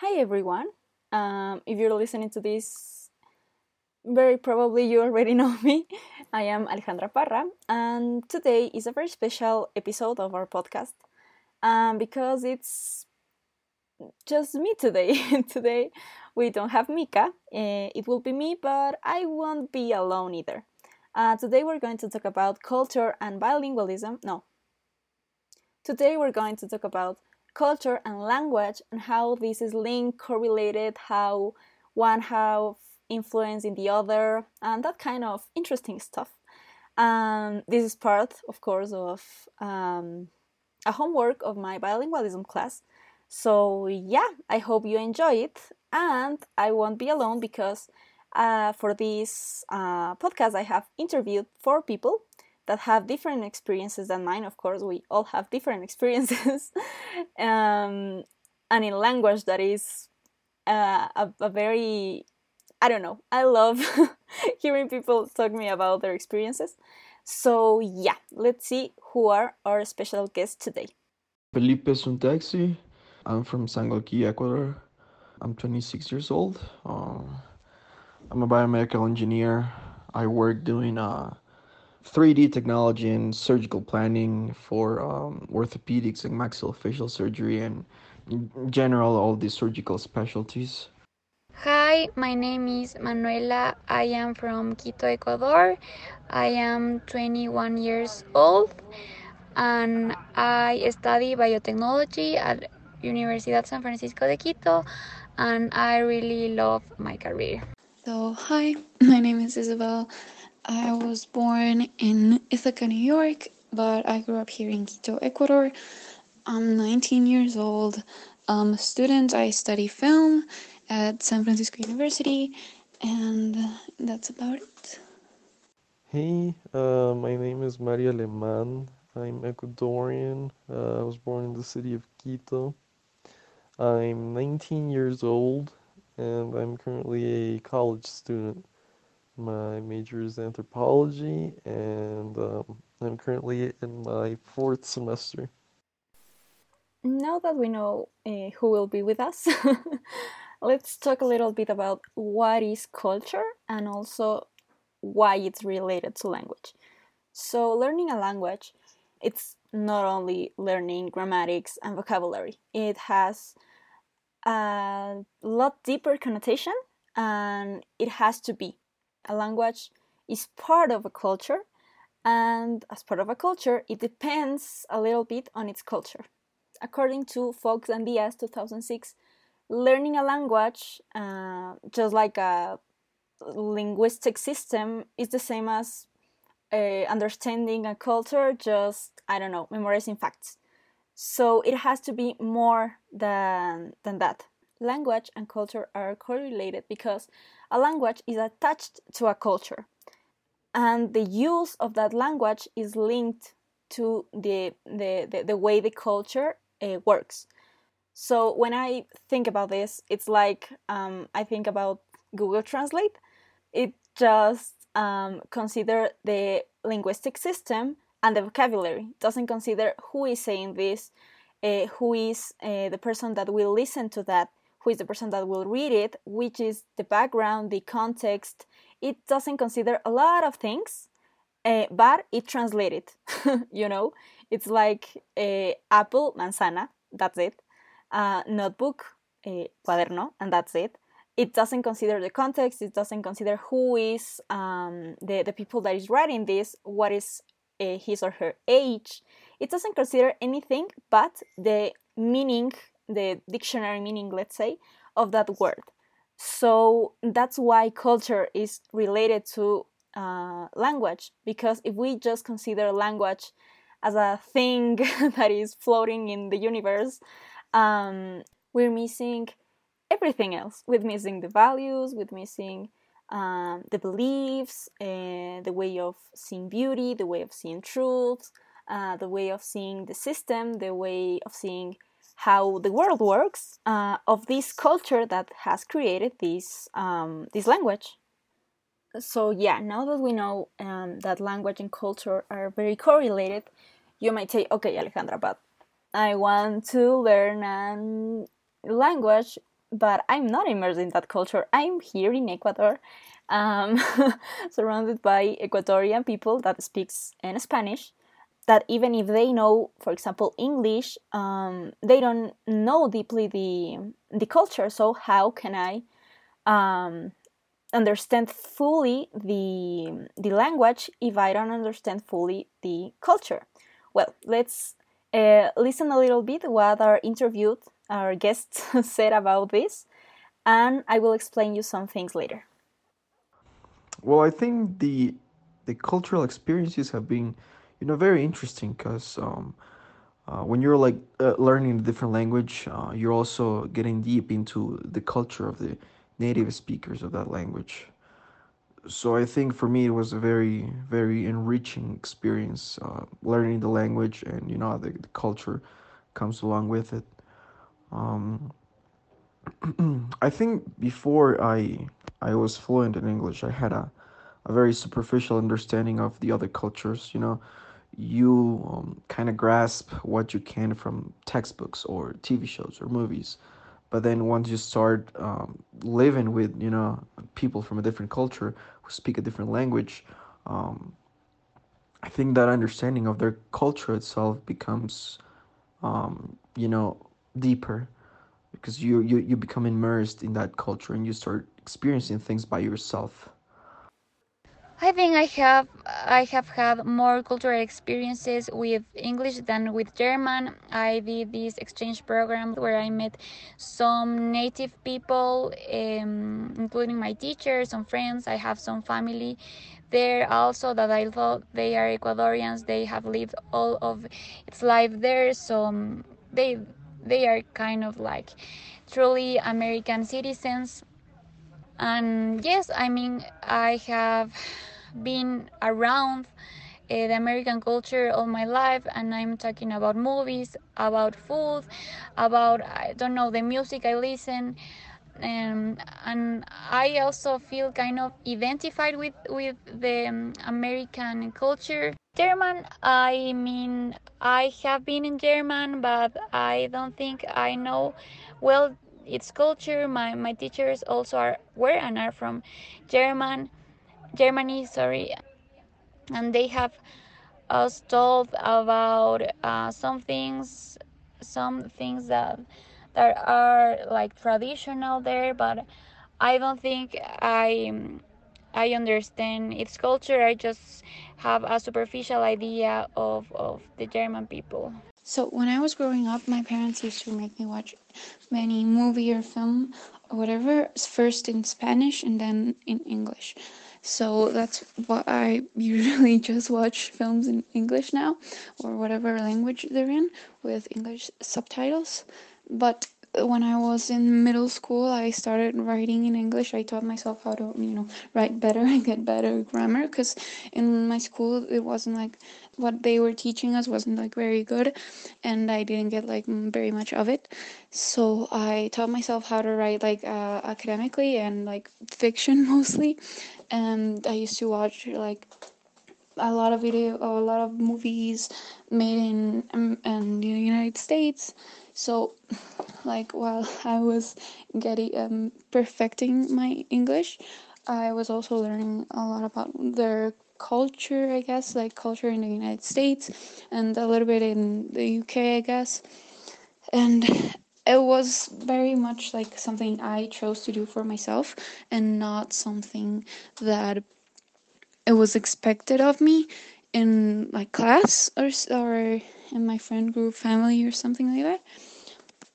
Hi everyone. Um, if you're listening to this, very probably you already know me. I am Alejandra Parra, and today is a very special episode of our podcast um, because it's just me today. today we don't have Mika. Uh, it will be me, but I won't be alone either. Uh, today we're going to talk about culture and bilingualism. No. Today we're going to talk about culture and language and how this is linked, correlated, how one have influence in the other, and that kind of interesting stuff. Um, this is part, of course, of um, a homework of my bilingualism class. So, yeah, I hope you enjoy it, and I won't be alone because uh, for this uh, podcast, I have interviewed four people that have different experiences than mine. Of course, we all have different experiences, um, and in language that is uh, a, a very I don't know. I love hearing people talk me about their experiences. So yeah, let's see who are our special guests today. Felipe Suntaxi. I'm from Sangolquí, Ecuador. I'm 26 years old. Uh, I'm a biomedical engineer. I work doing uh, 3D technology and surgical planning for um, orthopedics and maxillofacial surgery and in general all these surgical specialties. Hi, my name is Manuela. I am from Quito, Ecuador. I am 21 years old and I study biotechnology at Universidad San Francisco de Quito and I really love my career. So, hi, my name is Isabel. I was born in Ithaca, New York, but I grew up here in Quito, Ecuador. I'm 19 years old. I'm a student. I study film at San Francisco University, and that's about it. Hey, uh, my name is Maria Aleman. I'm Ecuadorian. Uh, I was born in the city of Quito. I'm 19 years old, and I'm currently a college student. My major is anthropology, and um, I'm currently in my fourth semester. Now that we know uh, who will be with us, let's talk a little bit about what is culture and also why it's related to language. So, learning a language, it's not only learning grammatics and vocabulary, it has a lot deeper connotation and it has to be a language is part of a culture, and as part of a culture, it depends a little bit on its culture. According to Fox and Diaz 2006, learning a language, uh, just like a linguistic system, is the same as uh, understanding a culture, just, I don't know, memorizing facts. So it has to be more than, than that. Language and culture are correlated because a language is attached to a culture. And the use of that language is linked to the the, the, the way the culture uh, works. So when i think about this it's like um, i think about google translate. It just um, consider the linguistic system and the vocabulary. It doesn't consider who is saying this uh, who is uh, the person that will listen to that who is the person that will read it, which is the background, the context. It doesn't consider a lot of things, uh, but it translates it. you know, it's like a apple, manzana, that's it. Uh, notebook, a cuaderno, and that's it. It doesn't consider the context. It doesn't consider who is um, the the people that is writing this. What is uh, his or her age? It doesn't consider anything but the meaning the dictionary meaning, let's say, of that word. So that's why culture is related to uh, language, because if we just consider language as a thing that is floating in the universe, um, we're missing everything else. We're missing the values, we're missing um, the beliefs, uh, the way of seeing beauty, the way of seeing truth, uh, the way of seeing the system, the way of seeing how the world works uh, of this culture that has created this um, this language. So yeah, now that we know um, that language and culture are very correlated, you might say, okay, Alejandra, but I want to learn a language but I'm not immersed in that culture. I'm here in Ecuador, um, surrounded by Ecuadorian people that speaks in Spanish. That even if they know, for example, English, um, they don't know deeply the the culture. So how can I um, understand fully the the language if I don't understand fully the culture? Well, let's uh, listen a little bit what our interviewed our guests said about this, and I will explain you some things later. Well, I think the the cultural experiences have been, you know, very interesting because um, uh, when you're like uh, learning a different language, uh, you're also getting deep into the culture of the native speakers of that language. So I think for me it was a very very enriching experience uh, learning the language and you know the, the culture comes along with it. Um, I think before I I was fluent in English, I had a, a very superficial understanding of the other cultures. You know, you um, kind of grasp what you can from textbooks or TV shows or movies, but then once you start um, living with you know people from a different culture who speak a different language, um, I think that understanding of their culture itself becomes, um, you know, deeper. Because you, you you become immersed in that culture and you start experiencing things by yourself. I think I have I have had more cultural experiences with English than with German. I did this exchange program where I met some native people, um, including my teachers, some friends. I have some family there also that I thought they are Ecuadorians. They have lived all of its life there, so um, they they are kind of like truly American citizens. And yes, I mean, I have been around uh, the American culture all my life, and I'm talking about movies, about food, about I don't know the music I listen, um, and I also feel kind of identified with with the um, American culture. German, I mean, I have been in German, but I don't think I know well its culture. My my teachers also are were and are from German, Germany. Sorry, and they have us told about uh, some things, some things that that are like traditional there, but I don't think I I understand its culture. I just have a superficial idea of, of the German people. So when I was growing up, my parents used to make me watch many movie or film or whatever first in Spanish and then in English. So that's why I usually just watch films in English now or whatever language they're in with English subtitles. But when I was in middle school, I started writing in English. I taught myself how to, you know, write better and get better grammar because in my school it wasn't like what they were teaching us wasn't like very good and I didn't get like very much of it. So I taught myself how to write like uh, academically and like fiction mostly. And I used to watch like a lot of video, a lot of movies made in um, the United States. So, like while I was getting um, perfecting my English, I was also learning a lot about their culture. I guess like culture in the United States and a little bit in the UK. I guess, and it was very much like something I chose to do for myself and not something that it was expected of me in like class or or in my friend group family or something like that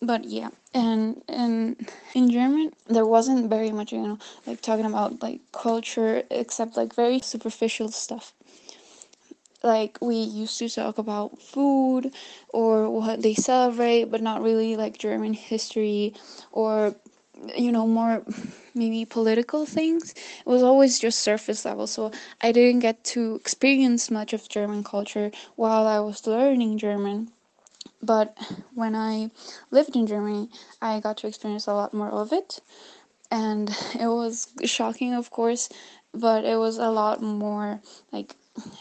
but yeah and and in german there wasn't very much you know like talking about like culture except like very superficial stuff. Like we used to talk about food or what they celebrate but not really like german history or you know more maybe political things. It was always just surface level so i didn't get to experience much of german culture while i was learning german but when i lived in germany i got to experience a lot more of it and it was shocking of course but it was a lot more like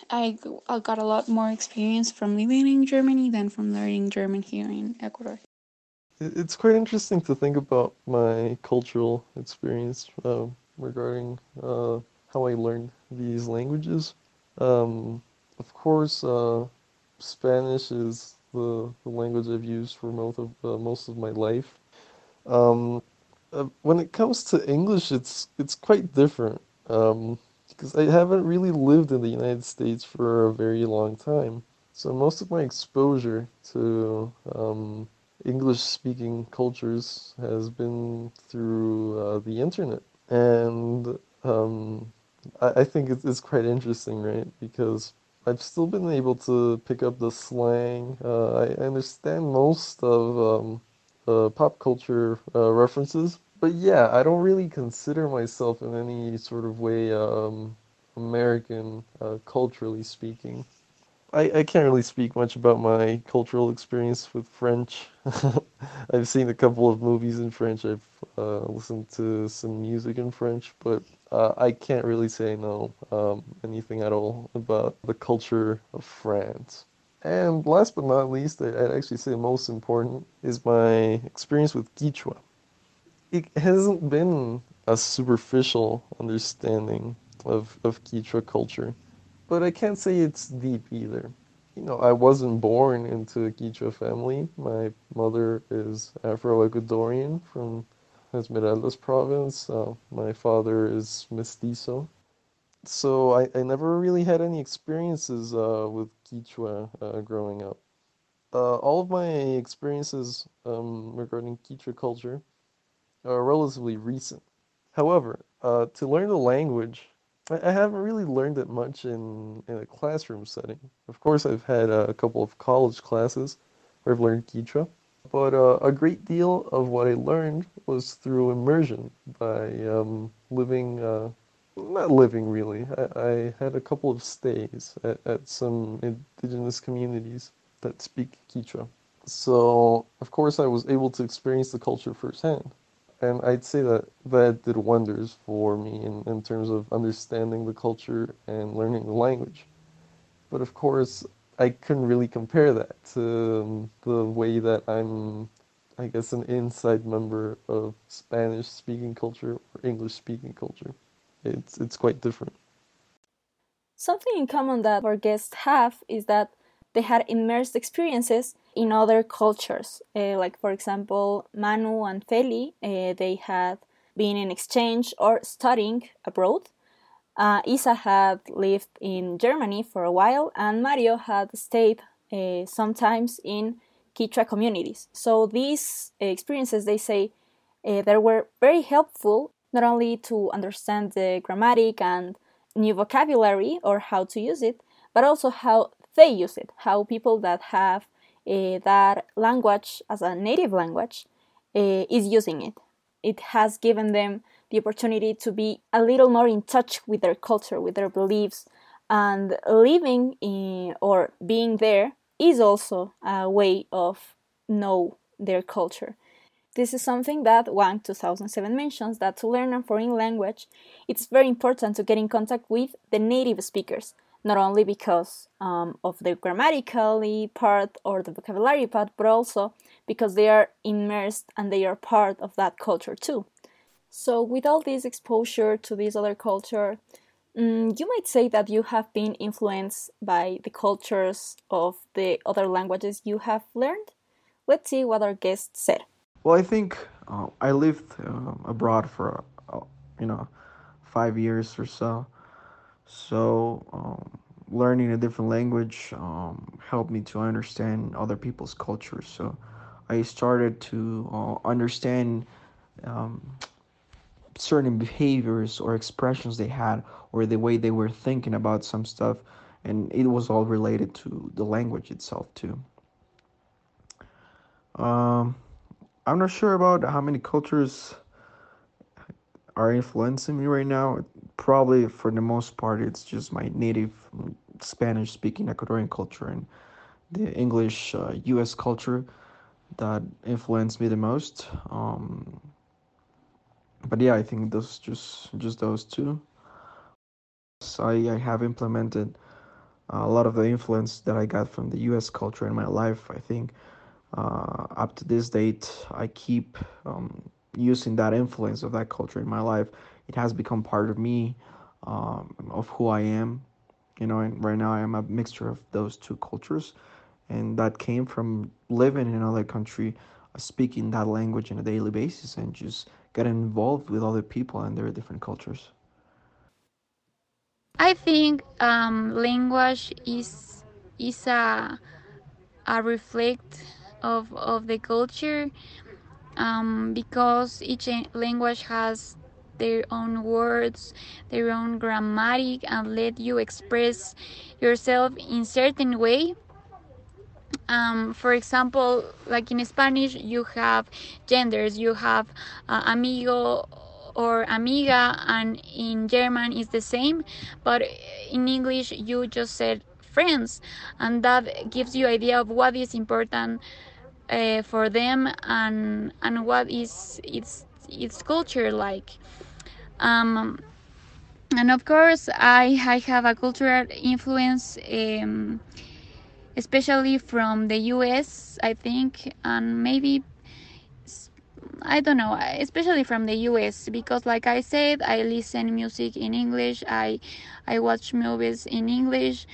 I, I got a lot more experience from living in germany than from learning german here in ecuador it's quite interesting to think about my cultural experience uh, regarding uh, how I learned these languages. Um, of course, uh, Spanish is the, the language I've used for most of uh, most of my life. Um, uh, when it comes to English, it's it's quite different um, because I haven't really lived in the United States for a very long time. So most of my exposure to um, English-speaking cultures has been through uh, the internet, and um, I, I think it's, it's quite interesting, right? Because I've still been able to pick up the slang. Uh, I understand most of um, uh, pop culture uh, references, but yeah, I don't really consider myself in any sort of way um, American, uh, culturally speaking. I, I can't really speak much about my cultural experience with French. I've seen a couple of movies in French. I've uh, listened to some music in French, but uh, I can't really say no um, anything at all about the culture of France. And last but not least, I'd actually say most important is my experience with Quechua. It hasn't been a superficial understanding of, of Quechua culture but I can't say it's deep either. You know, I wasn't born into a Quechua family. My mother is Afro-Ecuadorian from Esmeraldas province. Uh, my father is mestizo. So I, I never really had any experiences uh, with Quechua uh, growing up. Uh, all of my experiences um, regarding Quechua culture are relatively recent. However, uh, to learn the language I haven't really learned it much in, in a classroom setting. Of course, I've had a couple of college classes where I've learned Quechua, but uh, a great deal of what I learned was through immersion by um, living, uh, not living really. I, I, had a couple of stays at, at some indigenous communities that speak Quechua. So, of course, I was able to experience the culture firsthand and I'd say that that did wonders for me in, in terms of understanding the culture and learning the language. But of course, I couldn't really compare that to um, the way that I'm, I guess, an inside member of Spanish speaking culture or English speaking culture. It's, it's quite different. Something in common that our guests have is that they had immersed experiences in other cultures. Uh, like, for example, Manu and Feli, uh, they had been in exchange or studying abroad. Uh, Isa had lived in Germany for a while, and Mario had stayed uh, sometimes in Quechua communities. So these experiences, they say, uh, they were very helpful not only to understand the grammatic and new vocabulary or how to use it, but also how they use it, how people that have uh, that language as a native language uh, is using it. It has given them the opportunity to be a little more in touch with their culture, with their beliefs, and living in or being there is also a way of know their culture. This is something that Wang 2007 mentions that to learn a foreign language, it's very important to get in contact with the native speakers, not only because um, of the grammatically part or the vocabulary part, but also because they are immersed and they are part of that culture too. So, with all this exposure to this other culture, um, you might say that you have been influenced by the cultures of the other languages you have learned. Let's see what our guest said. Well, I think uh, I lived uh, abroad for, uh, you know, five years or so so um, learning a different language um, helped me to understand other people's cultures. So I started to uh, understand um, certain behaviors or expressions they had, or the way they were thinking about some stuff, and it was all related to the language itself too. Um, I'm not sure about how many cultures are influencing me right now probably for the most part it's just my native spanish speaking ecuadorian culture and the english uh, us culture that influenced me the most um, but yeah i think those just just those two so I, I have implemented a lot of the influence that i got from the us culture in my life i think uh, up to this date, I keep um, using that influence of that culture in my life. It has become part of me, um, of who I am. You know, and right now I am a mixture of those two cultures, and that came from living in another country, uh, speaking that language on a daily basis, and just getting involved with other people and their different cultures. I think um, language is is a a reflect of of the culture um, because each language has their own words, their own grammatic, and let you express yourself in certain way. Um, for example, like in Spanish, you have genders. You have uh, amigo or amiga, and in German is the same, but in English you just said friends, and that gives you idea of what is important uh, for them and and what is its its culture like. Um, and of course, I I have a cultural influence. Um, especially from the US, I think, and maybe I don't know, especially from the US because like I said, I listen music in English, I I watch movies in English.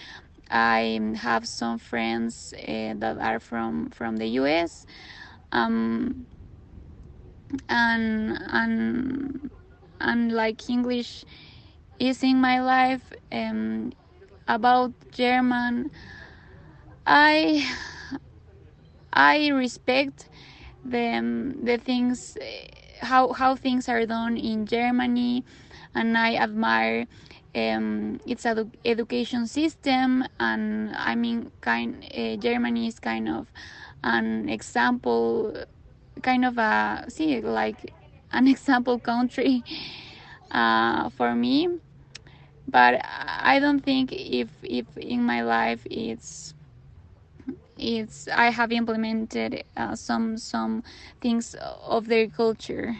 I have some friends uh, that are from from the US. Um, and and and like English is in my life um, about German I I respect the the things how how things are done in Germany, and I admire um, its edu education system. And I mean, kind uh, Germany is kind of an example, kind of a see like an example country uh, for me. But I don't think if if in my life it's it's I have implemented uh, some some things of their culture.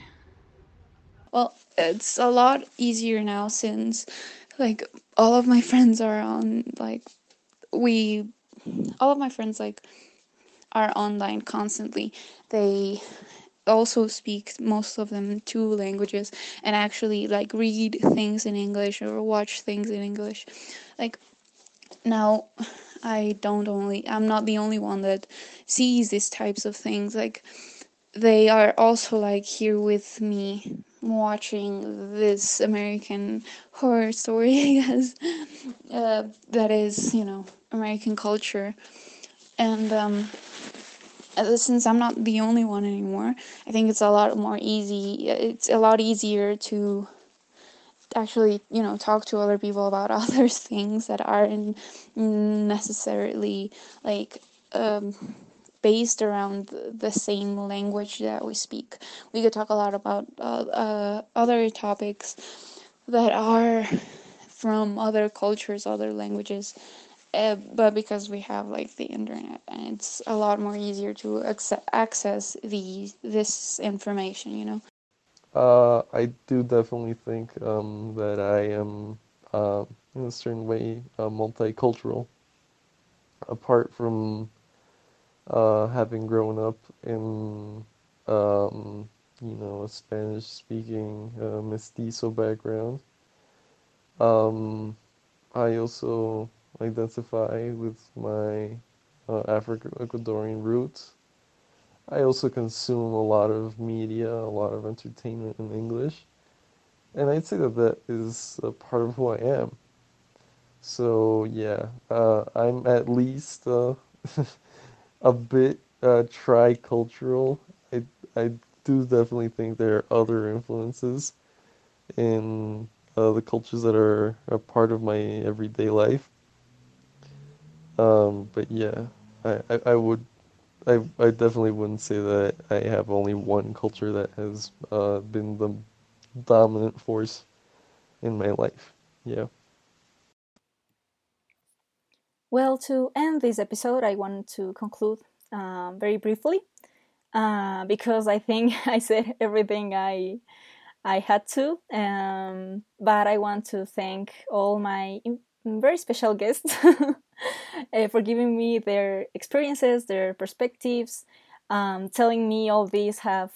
Well, it's a lot easier now since like all of my friends are on like we all of my friends like are online constantly. They also speak most of them two languages and actually like read things in English or watch things in English. Like now I don't only I'm not the only one that sees these types of things like they are also like here with me watching this American horror story I guess uh, that is you know American culture and um since I'm not the only one anymore I think it's a lot more easy it's a lot easier to actually you know talk to other people about other things that aren't necessarily like um, based around the same language that we speak. We could talk a lot about uh, uh, other topics that are from other cultures other languages uh, but because we have like the internet and it's a lot more easier to access the this information you know uh, I do definitely think um, that I am, uh, in a certain way, uh, multicultural. Apart from uh, having grown up in, um, you know, a Spanish-speaking uh, mestizo background, um, I also identify with my uh, Afro-Ecuadorian roots. I also consume a lot of media, a lot of entertainment in English, and I'd say that that is a part of who I am. So yeah, uh, I'm at least uh, a bit uh, tricultural. I I do definitely think there are other influences in uh, the cultures that are a part of my everyday life. Um, but yeah, I, I, I would I I definitely wouldn't say that I have only one culture that has uh, been the dominant force in my life. Yeah. Well, to end this episode, I want to conclude um, very briefly uh, because I think I said everything I I had to. Um, but I want to thank all my very special guests uh, for giving me their experiences, their perspectives, um, telling me all these have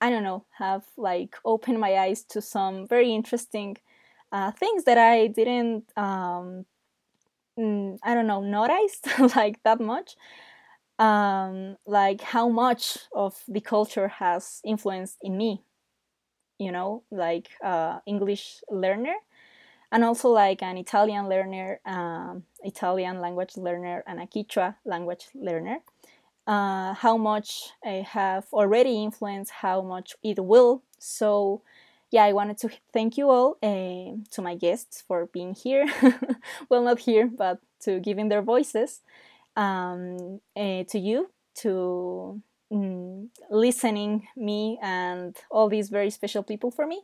I don't know have like opened my eyes to some very interesting uh, things that I didn't um, mm, I don't know noticed like that much. Um, like how much of the culture has influenced in me, you know, like uh, English learner, and also like an Italian learner, um, Italian language learner, and a Quechua language learner. Uh, how much I have already influenced, how much it will. So yeah, I wanted to thank you all, uh, to my guests for being here. well, not here, but to giving their voices. Um, uh, to you, to mm, listening me and all these very special people for me.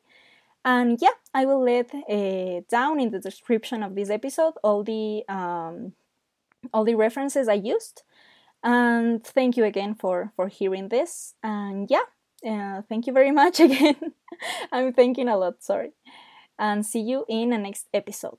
And yeah, I will let uh, down in the description of this episode all the um, all the references I used. And thank you again for for hearing this. And yeah, uh, thank you very much again. I'm thinking a lot, sorry. And see you in the next episode.